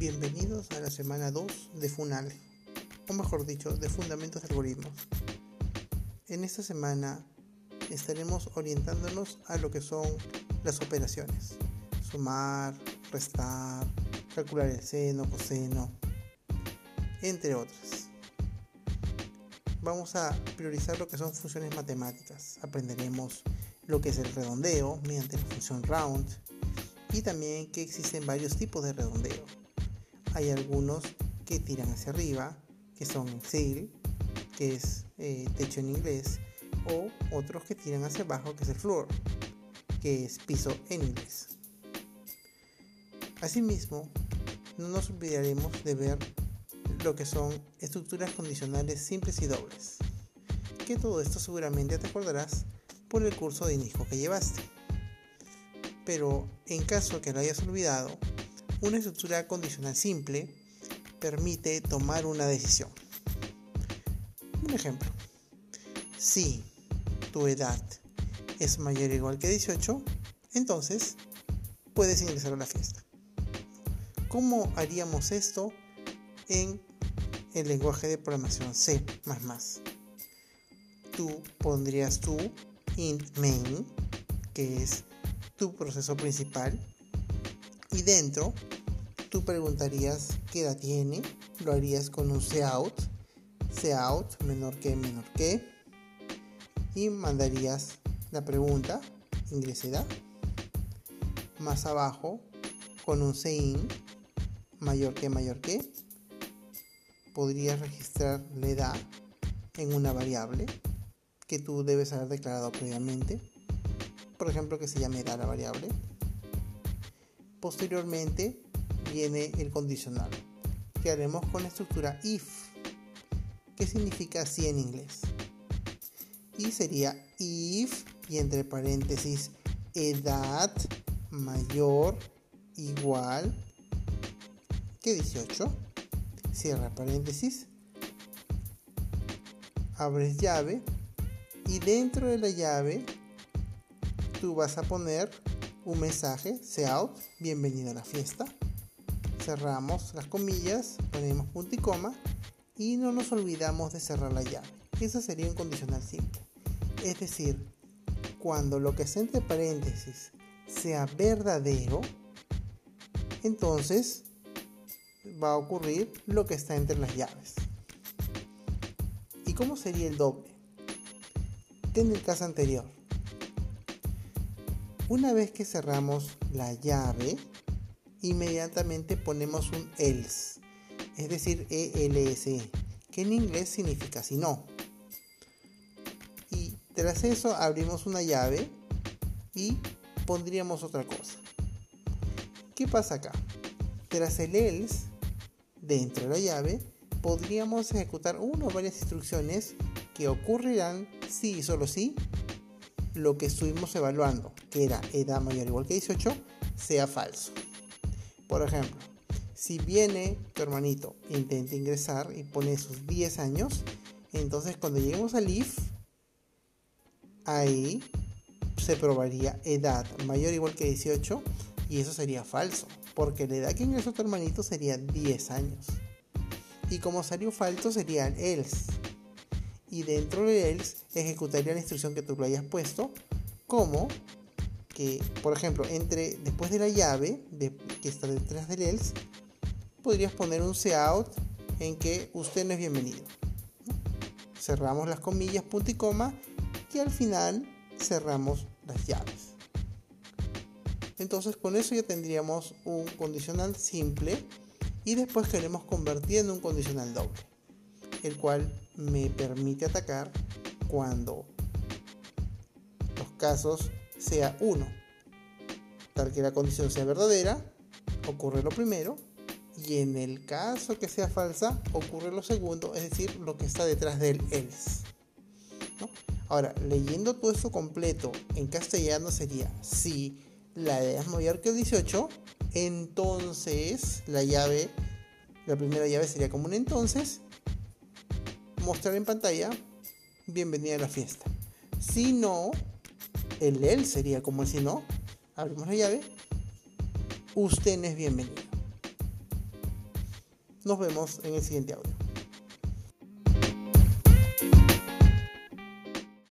Bienvenidos a la semana 2 de FUNAL, o mejor dicho, de Fundamentos de Algoritmos. En esta semana estaremos orientándonos a lo que son las operaciones. Sumar, restar, calcular el seno, coseno, entre otras. Vamos a priorizar lo que son funciones matemáticas. Aprenderemos lo que es el redondeo mediante la función round y también que existen varios tipos de redondeo. Hay algunos que tiran hacia arriba, que son el que es eh, techo en inglés, o otros que tiran hacia abajo, que es el floor, que es piso en inglés. Asimismo, no nos olvidaremos de ver lo que son estructuras condicionales simples y dobles, que todo esto seguramente te acordarás por el curso de inicio que llevaste. Pero en caso que lo hayas olvidado, una estructura condicional simple permite tomar una decisión. Un ejemplo. Si tu edad es mayor o igual que 18, entonces puedes ingresar a la fiesta. ¿Cómo haríamos esto en el lenguaje de programación C++? Tú pondrías tu int main, que es tu proceso principal, y dentro tú preguntarías qué edad tiene, lo harías con un cout, cout menor que menor que, y mandarías la pregunta, ingresa edad. Más abajo, con un CIN mayor que mayor que, podrías registrar la edad en una variable que tú debes haber declarado previamente. Por ejemplo, que se llame edad la variable. Posteriormente viene el condicional, que haremos con la estructura if, que significa así en inglés. Y sería if y entre paréntesis edad mayor igual que 18. Cierra paréntesis. Abres llave y dentro de la llave tú vas a poner un mensaje, out, bienvenido a la fiesta. Cerramos las comillas, ponemos punto y coma y no nos olvidamos de cerrar la llave. Eso sería un condicional simple. Es decir, cuando lo que está entre paréntesis sea verdadero, entonces va a ocurrir lo que está entre las llaves. ¿Y cómo sería el doble? en el caso anterior. Una vez que cerramos la llave, inmediatamente ponemos un else, es decir, ELS, que en inglés significa si no. Y tras eso abrimos una llave y pondríamos otra cosa. ¿Qué pasa acá? Tras el else, dentro de la llave, podríamos ejecutar una o varias instrucciones que ocurrirán si y solo si lo que estuvimos evaluando, que era edad mayor o igual que 18, sea falso. Por ejemplo, si viene tu hermanito intenta ingresar y pone sus 10 años, entonces cuando lleguemos al if, ahí se probaría edad mayor o igual que 18 y eso sería falso, porque la edad que ingresó tu hermanito sería 10 años. Y como salió falso sería el else y dentro de él ejecutaría la instrucción que tú lo hayas puesto como que por ejemplo entre después de la llave de, que está detrás del else podrías poner un cout en que usted no es bienvenido. Cerramos las comillas punto y coma y al final cerramos las llaves. Entonces con eso ya tendríamos un condicional simple y después queremos convertir en un condicional doble el cual me permite atacar cuando los casos sea uno, tal que la condición sea verdadera, ocurre lo primero, y en el caso que sea falsa, ocurre lo segundo, es decir, lo que está detrás del else. Ahora, leyendo todo esto completo en castellano sería, si la edad es mayor que 18, entonces la llave, la primera llave sería como un entonces, mostrar en pantalla, bienvenida a la fiesta. Si no, el él sería como el si no, abrimos la llave, usted no es bienvenido. Nos vemos en el siguiente audio.